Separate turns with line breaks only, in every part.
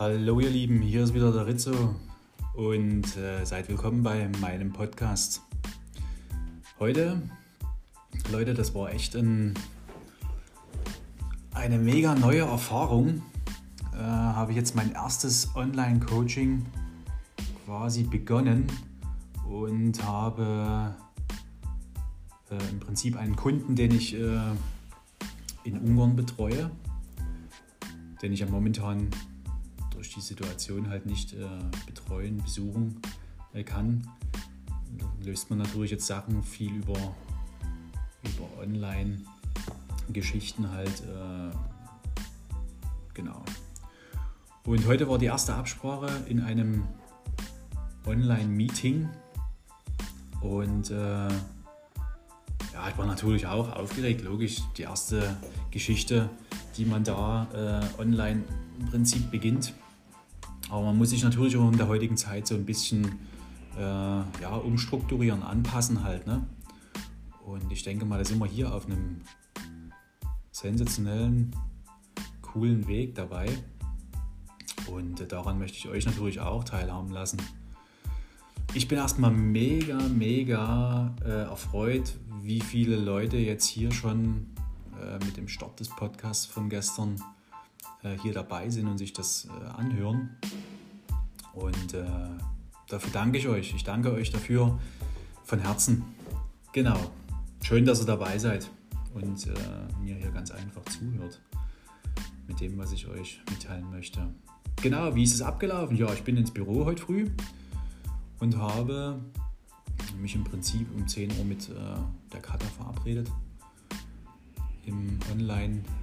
Hallo ihr Lieben, hier ist wieder der Rizzo und äh, seid willkommen bei meinem Podcast. Heute, Leute, das war echt ein, eine mega neue Erfahrung. Äh, habe ich jetzt mein erstes Online-Coaching quasi begonnen und habe äh, im Prinzip einen Kunden, den ich äh, in Ungarn betreue, den ich ja momentan durch die Situation halt nicht äh, betreuen, besuchen äh, kann, löst man natürlich jetzt Sachen viel über, über Online-Geschichten halt. Äh, genau. Und heute war die erste Absprache in einem Online-Meeting und äh, ja, ich war natürlich auch aufgeregt, logisch. Die erste Geschichte, die man da äh, online im Prinzip beginnt. Aber man muss sich natürlich auch in der heutigen Zeit so ein bisschen äh, ja, umstrukturieren, anpassen halt. Ne? Und ich denke mal, da sind wir hier auf einem sensationellen, coolen Weg dabei. Und daran möchte ich euch natürlich auch teilhaben lassen. Ich bin erstmal mega, mega äh, erfreut, wie viele Leute jetzt hier schon äh, mit dem Start des Podcasts von gestern äh, hier dabei sind und sich das äh, anhören. Und äh, dafür danke ich euch. Ich danke euch dafür von Herzen. Genau. Schön, dass ihr dabei seid und äh, mir hier ganz einfach zuhört mit dem, was ich euch mitteilen möchte. Genau, wie ist es abgelaufen? Ja, ich bin ins Büro heute früh und habe mich im Prinzip um 10 Uhr mit äh, der Kata verabredet im Online-Chat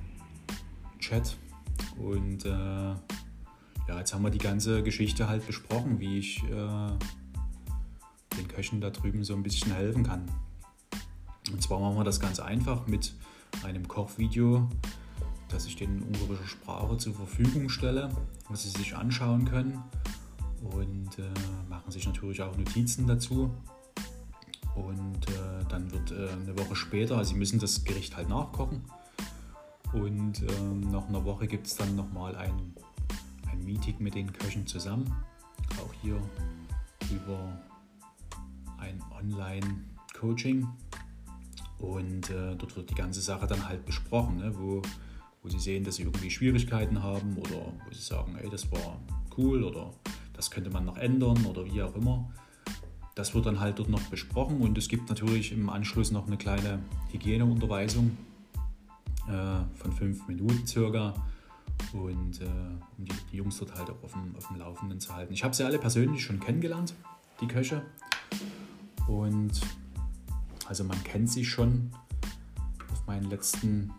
und äh, ja, jetzt haben wir die ganze Geschichte halt besprochen, wie ich äh, den Köchen da drüben so ein bisschen helfen kann. Und zwar machen wir das ganz einfach mit einem Kochvideo, das ich den in ungarischer Sprache zur Verfügung stelle, was sie sich anschauen können und äh, machen sich natürlich auch Notizen dazu. Und äh, dann wird äh, eine Woche später, also sie müssen das Gericht halt nachkochen. Und ähm, nach einer Woche gibt es dann nochmal ein, ein Meeting mit den Köchen zusammen. Auch hier über ein Online-Coaching. Und äh, dort wird die ganze Sache dann halt besprochen, ne? wo, wo sie sehen, dass sie irgendwie Schwierigkeiten haben oder wo sie sagen, ey, das war cool oder das könnte man noch ändern oder wie auch immer. Das wird dann halt dort noch besprochen und es gibt natürlich im Anschluss noch eine kleine Hygieneunterweisung von fünf Minuten circa und äh, um die, die, Jungs dort halt auch auf dem, auf dem Laufenden zu halten. Ich habe sie alle persönlich schon kennengelernt, die Köche. Und also man kennt sie schon auf meinen letzten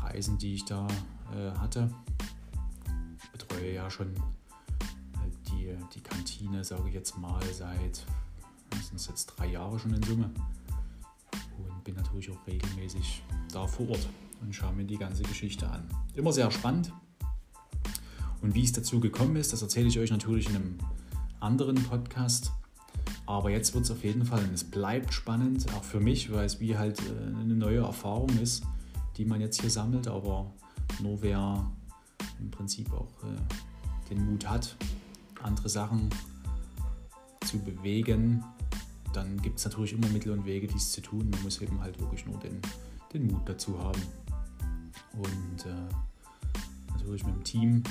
Reisen, die ich da äh, hatte. Ich betreue ja schon die, die Kantine, sage ich jetzt mal, seit sind jetzt drei Jahre schon in Summe. Bin natürlich auch regelmäßig da vor Ort und schaue mir die ganze Geschichte an. Immer sehr spannend. Und wie es dazu gekommen ist, das erzähle ich euch natürlich in einem anderen Podcast. Aber jetzt wird es auf jeden Fall und es bleibt spannend, auch für mich, weil es wie halt äh, eine neue Erfahrung ist, die man jetzt hier sammelt. Aber nur wer im Prinzip auch äh, den Mut hat, andere Sachen zu bewegen, dann gibt es natürlich immer Mittel und Wege, dies zu tun. Man muss eben halt wirklich nur den, den Mut dazu haben. Und äh, natürlich mit dem Team,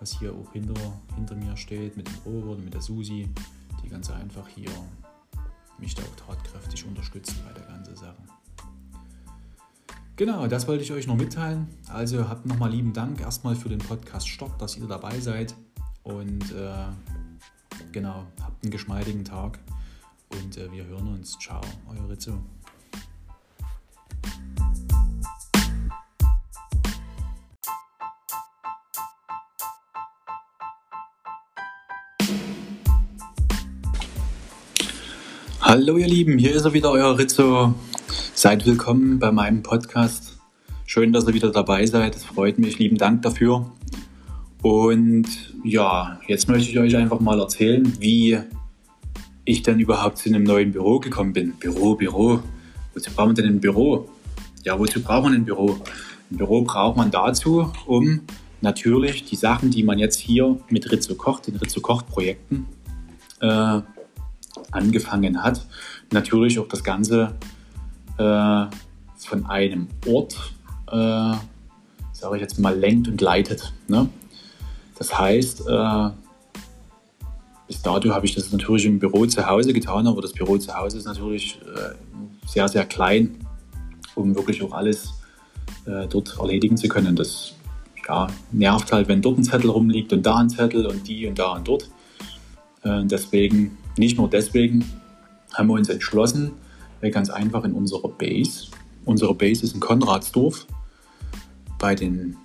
was hier auch hinter, hinter mir steht, mit dem Robert und mit der Susi, die ganz einfach hier mich da auch tatkräftig unterstützen bei der ganzen Sache. Genau, das wollte ich euch noch mitteilen. Also habt nochmal lieben Dank erstmal für den Podcast Stopp, dass ihr dabei seid. Und äh, genau, habt einen geschmeidigen Tag und äh, wir hören uns. Ciao, euer Rizzo. Hallo ihr Lieben, hier ist er wieder, euer Rizzo. Seid willkommen bei meinem Podcast. Schön, dass ihr wieder dabei seid. Es freut mich. Lieben Dank dafür. Und ja, jetzt möchte ich euch einfach mal erzählen, wie ich dann überhaupt zu einem neuen Büro gekommen bin. Büro, Büro. Wozu braucht man denn ein Büro? Ja, wozu braucht man ein Büro? Ein Büro braucht man dazu, um natürlich die Sachen, die man jetzt hier mit Rizzo Koch, den Rizzo Koch-Projekten äh, angefangen hat, natürlich auch das Ganze äh, von einem Ort, äh, sage ich jetzt mal, lenkt und leitet. Ne? Das heißt, äh, bis dato habe ich das natürlich im Büro zu Hause getan, aber das Büro zu Hause ist natürlich äh, sehr, sehr klein, um wirklich auch alles äh, dort erledigen zu können. Das ja, nervt halt, wenn dort ein Zettel rumliegt und da ein Zettel und die und da und dort. Äh, deswegen, nicht nur deswegen, haben wir uns entschlossen, ganz einfach in unserer Base. Unsere Base ist in Konradsdorf bei den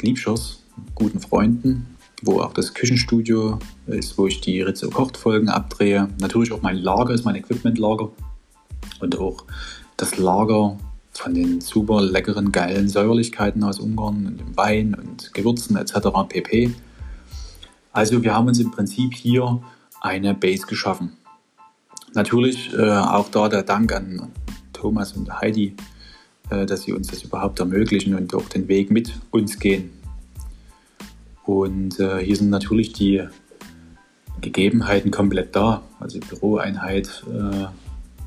Liebschers, guten Freunden, wo auch das Küchenstudio ist, wo ich die Ritze kocht Folgen abdrehe. Natürlich auch mein Lager ist mein Equipmentlager und auch das Lager von den super leckeren, geilen Säuerlichkeiten aus Ungarn und dem Wein und Gewürzen etc. pp. Also wir haben uns im Prinzip hier eine Base geschaffen. Natürlich äh, auch da der Dank an Thomas und Heidi, äh, dass sie uns das überhaupt ermöglichen und auch den Weg mit uns gehen. Und äh, hier sind natürlich die Gegebenheiten komplett da. Also Büroeinheit äh,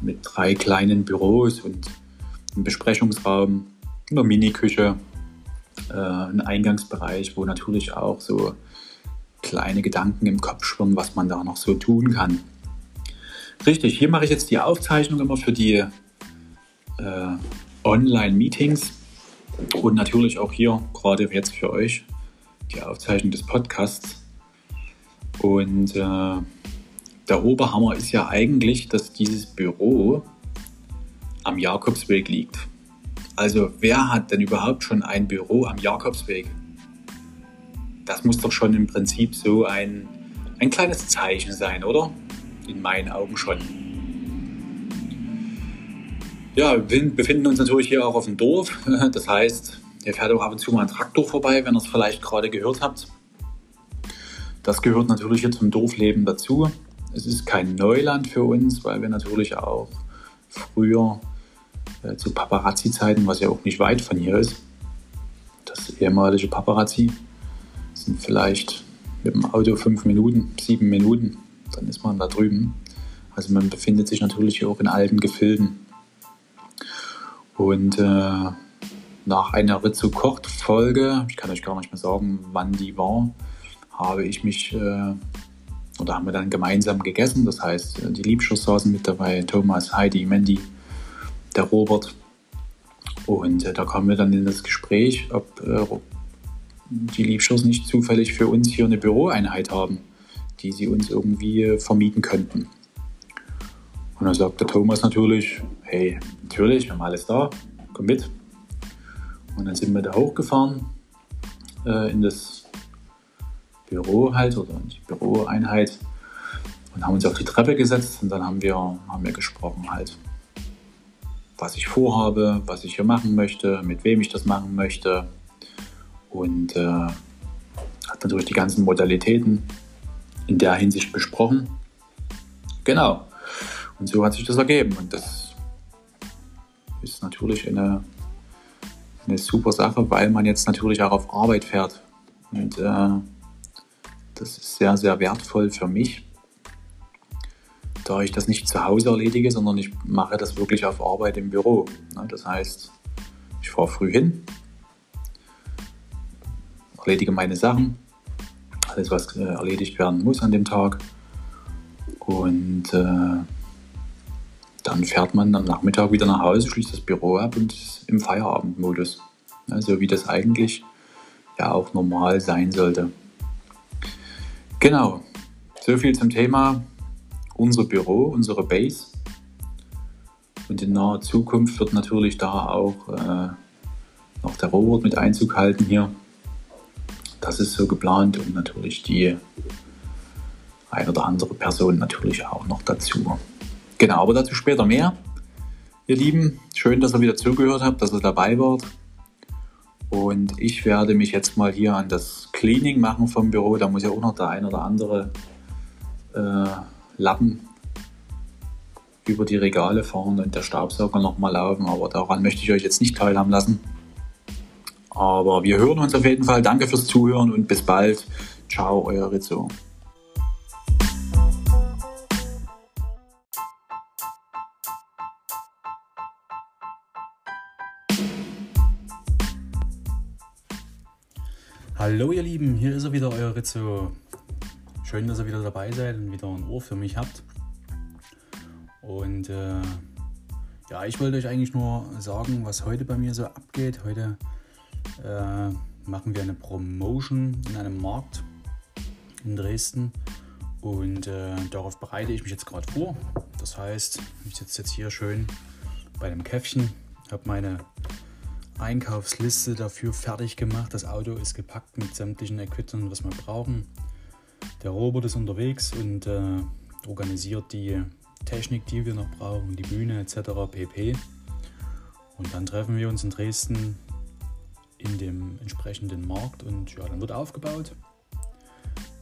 mit drei kleinen Büros und einem Besprechungsraum, einer Mini-Küche, äh, ein Eingangsbereich, wo natürlich auch so kleine Gedanken im Kopf schwirren, was man da noch so tun kann. Richtig, hier mache ich jetzt die Aufzeichnung immer für die äh, Online-Meetings und natürlich auch hier gerade jetzt für euch die Aufzeichnung des Podcasts. Und äh, der Oberhammer ist ja eigentlich, dass dieses Büro am Jakobsweg liegt. Also wer hat denn überhaupt schon ein Büro am Jakobsweg? Das muss doch schon im Prinzip so ein, ein kleines Zeichen sein, oder? In meinen Augen schon. Ja, wir befinden uns natürlich hier auch auf dem Dorf. Das heißt, hier fährt auch ab und zu mal ein Traktor vorbei, wenn ihr es vielleicht gerade gehört habt. Das gehört natürlich hier zum Dorfleben dazu. Es ist kein Neuland für uns, weil wir natürlich auch früher äh, zu Paparazzi-Zeiten, was ja auch nicht weit von hier ist, das ehemalige Paparazzi, sind vielleicht mit dem Auto fünf Minuten, sieben Minuten, dann ist man da drüben. Also man befindet sich natürlich hier auch in alten Gefilden. Und äh, nach einer Rizzo kocht Folge, ich kann euch gar nicht mehr sagen, wann die war, habe ich mich äh, oder haben wir dann gemeinsam gegessen. Das heißt, die Liebschuss saßen mit dabei, Thomas, Heidi, Mandy, der Robert. Und äh, da kamen wir dann in das Gespräch, ob äh, die Liebschuss nicht zufällig für uns hier eine Büroeinheit haben, die sie uns irgendwie vermieten könnten. Und dann sagte Thomas natürlich, hey, natürlich, wir haben alles da, komm mit. Und dann sind wir da hochgefahren äh, in das Büro halt oder in die Büroeinheit und haben uns auf die Treppe gesetzt und dann haben wir, haben wir gesprochen halt, was ich vorhabe, was ich hier machen möchte, mit wem ich das machen möchte und äh, hat natürlich die ganzen Modalitäten in der Hinsicht besprochen. Genau. Und so hat sich das ergeben. Und das ist natürlich eine, eine super Sache, weil man jetzt natürlich auch auf Arbeit fährt. Und äh, das ist sehr, sehr wertvoll für mich, da ich das nicht zu Hause erledige, sondern ich mache das wirklich auf Arbeit im Büro. Das heißt, ich fahre früh hin, erledige meine Sachen, alles was äh, erledigt werden muss an dem Tag und äh, dann fährt man am Nachmittag wieder nach Hause, schließt das Büro ab und ist im Feierabendmodus. Ja, so wie das eigentlich ja auch normal sein sollte. Genau, so viel zum Thema unser Büro, unsere Base. Und in naher Zukunft wird natürlich da auch äh, noch der Robot mit Einzug halten hier. Das ist so geplant und natürlich die ein oder andere Person natürlich auch noch dazu. Genau, aber dazu später mehr. Ihr Lieben, schön, dass ihr wieder zugehört habt, dass ihr dabei wart. Und ich werde mich jetzt mal hier an das Cleaning machen vom Büro. Da muss ja auch noch der ein oder andere äh, Lappen über die Regale fahren und der Staubsauger nochmal laufen. Aber daran möchte ich euch jetzt nicht teilhaben lassen. Aber wir hören uns auf jeden Fall. Danke fürs Zuhören und bis bald. Ciao, euer Rizzo. Hallo ihr Lieben, hier ist er wieder, euer Rizzo. Schön, dass ihr wieder dabei seid und wieder ein Ohr für mich habt. Und äh, ja, ich wollte euch eigentlich nur sagen, was heute bei mir so abgeht. Heute äh, machen wir eine Promotion in einem Markt in Dresden und äh, darauf bereite ich mich jetzt gerade vor. Das heißt, ich sitze jetzt hier schön bei dem Käffchen, habe meine Einkaufsliste dafür fertig gemacht. Das Auto ist gepackt mit sämtlichen Equipment, was wir brauchen. Der Robert ist unterwegs und äh, organisiert die Technik, die wir noch brauchen, die Bühne etc. pp. Und dann treffen wir uns in Dresden in dem entsprechenden Markt und ja, dann wird aufgebaut.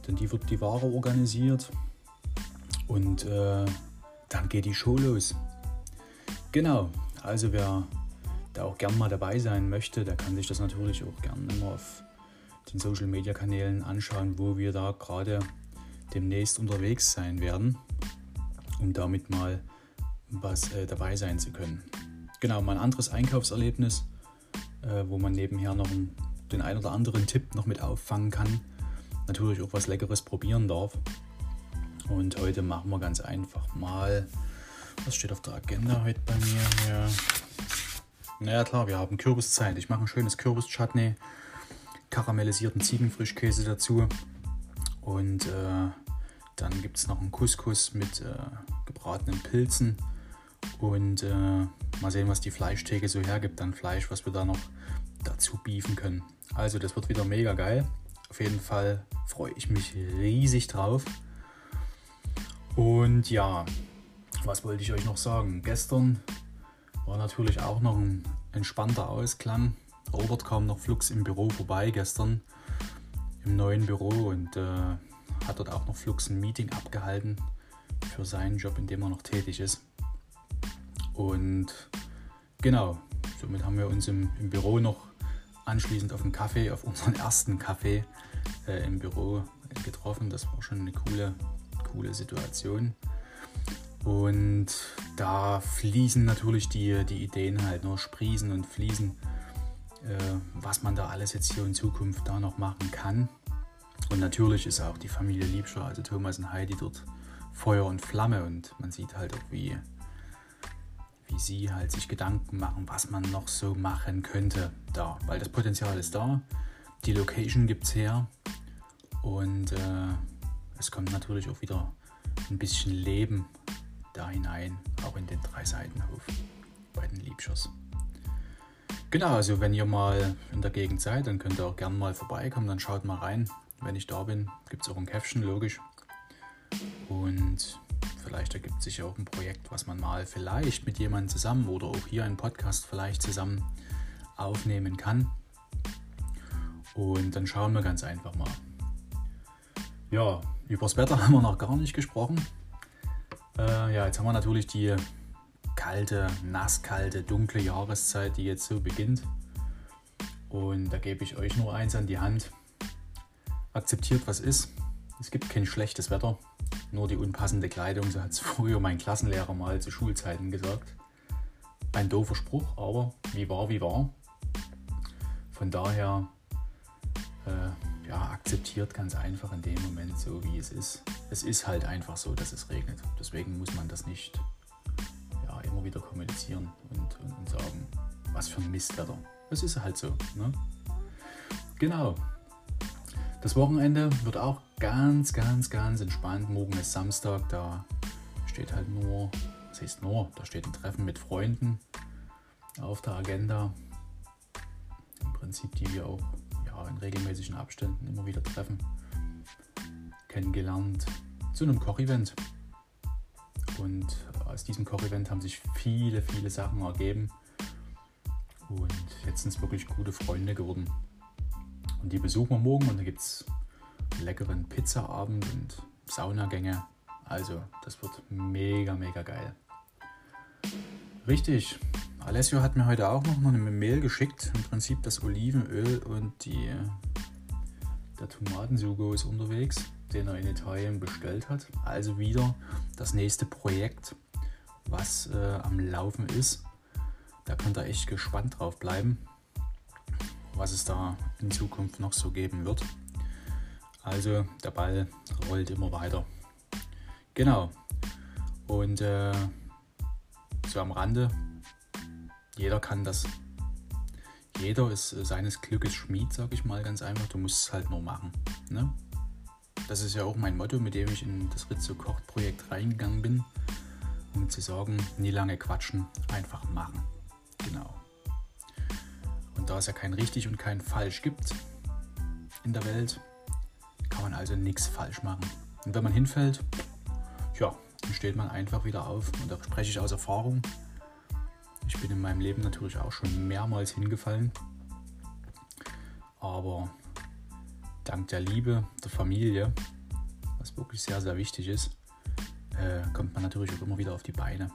Dann die wird die Ware organisiert und äh, dann geht die Show los. Genau, also wer da auch gern mal dabei sein möchte, der kann sich das natürlich auch gerne immer auf den Social Media Kanälen anschauen, wo wir da gerade demnächst unterwegs sein werden um damit mal was äh, dabei sein zu können. Genau, mein anderes Einkaufserlebnis, äh, wo man nebenher noch einen, den ein oder anderen Tipp noch mit auffangen kann. Natürlich auch was Leckeres probieren darf. Und heute machen wir ganz einfach mal, was steht auf der Agenda heute bei mir? Ja. Naja klar, wir haben Kürbiszeit. Ich mache ein schönes Kürbis-Chutney, karamellisierten Ziegenfrischkäse dazu und äh, dann gibt es noch einen Couscous mit äh, gebratenen Pilzen. Und äh, mal sehen, was die Fleischtheke so hergibt an Fleisch, was wir da noch dazu beefen können. Also das wird wieder mega geil. Auf jeden Fall freue ich mich riesig drauf. Und ja, was wollte ich euch noch sagen? Gestern war natürlich auch noch ein entspannter Ausklang. Robert kam noch flugs im Büro vorbei gestern, im neuen Büro und äh, hat dort auch noch flugs ein Meeting abgehalten für seinen Job, in dem er noch tätig ist. Und genau, somit haben wir uns im, im Büro noch anschließend auf einen Kaffee, auf unseren ersten Kaffee äh, im Büro getroffen. Das war schon eine coole, coole Situation. Und da fließen natürlich die, die Ideen halt nur, sprießen und fließen, äh, was man da alles jetzt hier in Zukunft da noch machen kann. Und natürlich ist auch die Familie Liebscher, also Thomas und Heidi, dort Feuer und Flamme. Und man sieht halt auch, wie, wie sie halt sich Gedanken machen, was man noch so machen könnte da, weil das Potenzial ist da, die Location gibt es her. Und äh, es kommt natürlich auch wieder ein bisschen Leben da hinein, auch in den drei Seitenhof bei den Liebschers. Genau, also wenn ihr mal in der Gegend seid, dann könnt ihr auch gerne mal vorbeikommen, dann schaut mal rein. Wenn ich da bin, gibt es auch ein Käffchen, logisch. Und vielleicht ergibt sich auch ein Projekt, was man mal vielleicht mit jemandem zusammen oder auch hier einen Podcast vielleicht zusammen aufnehmen kann. Und dann schauen wir ganz einfach mal. Ja, über das Wetter haben wir noch gar nicht gesprochen. Äh, ja, jetzt haben wir natürlich die kalte, nasskalte, dunkle Jahreszeit, die jetzt so beginnt. Und da gebe ich euch nur eins an die Hand akzeptiert, was ist. Es gibt kein schlechtes Wetter, nur die unpassende Kleidung, so hat es früher mein Klassenlehrer mal zu Schulzeiten gesagt. Ein doofer Spruch, aber wie war, wie war. Von daher äh, ja, akzeptiert ganz einfach in dem Moment so, wie es ist. Es ist halt einfach so, dass es regnet. Deswegen muss man das nicht ja, immer wieder kommunizieren und, und, und sagen, was für ein Mistwetter. Es ist halt so. Ne? Genau, das Wochenende wird auch ganz, ganz, ganz entspannt. Morgen ist Samstag, da steht halt nur, was heißt nur, da steht ein Treffen mit Freunden auf der Agenda. Im Prinzip, die wir auch in regelmäßigen Abständen immer wieder treffen. Kennengelernt zu einem Kochevent. Und aus diesem Kochevent haben sich viele, viele Sachen ergeben. Und jetzt sind es wirklich gute Freunde geworden. Und die besuchen wir morgen und da gibt es leckeren Pizzaabend und Saunagänge. Also, das wird mega, mega geil. Richtig. Alessio hat mir heute auch noch eine Mail geschickt. Im Prinzip das Olivenöl und die, der Tomatensugo ist unterwegs, den er in Italien bestellt hat. Also wieder das nächste Projekt, was äh, am Laufen ist. Da könnt ihr echt gespannt drauf bleiben, was es da in Zukunft noch so geben wird. Also der Ball rollt immer weiter. Genau. Und äh, so am Rande, jeder kann das. Jeder ist seines Glückes Schmied, sag ich mal ganz einfach. Du musst es halt nur machen. Ne? Das ist ja auch mein Motto, mit dem ich in das Ritze Kocht Projekt reingegangen bin. Um zu sagen, nie lange quatschen, einfach machen. Genau. Und da es ja kein richtig und kein falsch gibt in der Welt, kann man also nichts falsch machen. Und wenn man hinfällt, ja, dann steht man einfach wieder auf. Und da spreche ich aus Erfahrung. Ich bin in meinem Leben natürlich auch schon mehrmals hingefallen. Aber dank der Liebe, der Familie, was wirklich sehr, sehr wichtig ist, äh, kommt man natürlich auch immer wieder auf die Beine.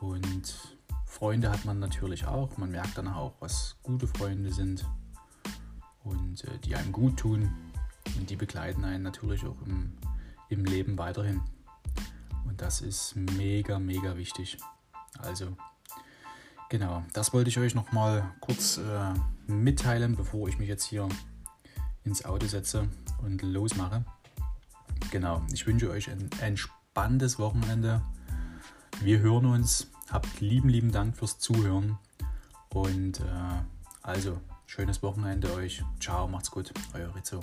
Und Freunde hat man natürlich auch. Man merkt dann auch, was gute Freunde sind und äh, die einem gut tun. Und die begleiten einen natürlich auch im, im Leben weiterhin. Und das ist mega, mega wichtig. Also, genau, das wollte ich euch nochmal kurz äh, mitteilen, bevor ich mich jetzt hier ins Auto setze und losmache. Genau, ich wünsche euch ein entspanntes Wochenende. Wir hören uns. Habt lieben, lieben Dank fürs Zuhören. Und äh, also, schönes Wochenende euch. Ciao, macht's gut. Euer Rizzo.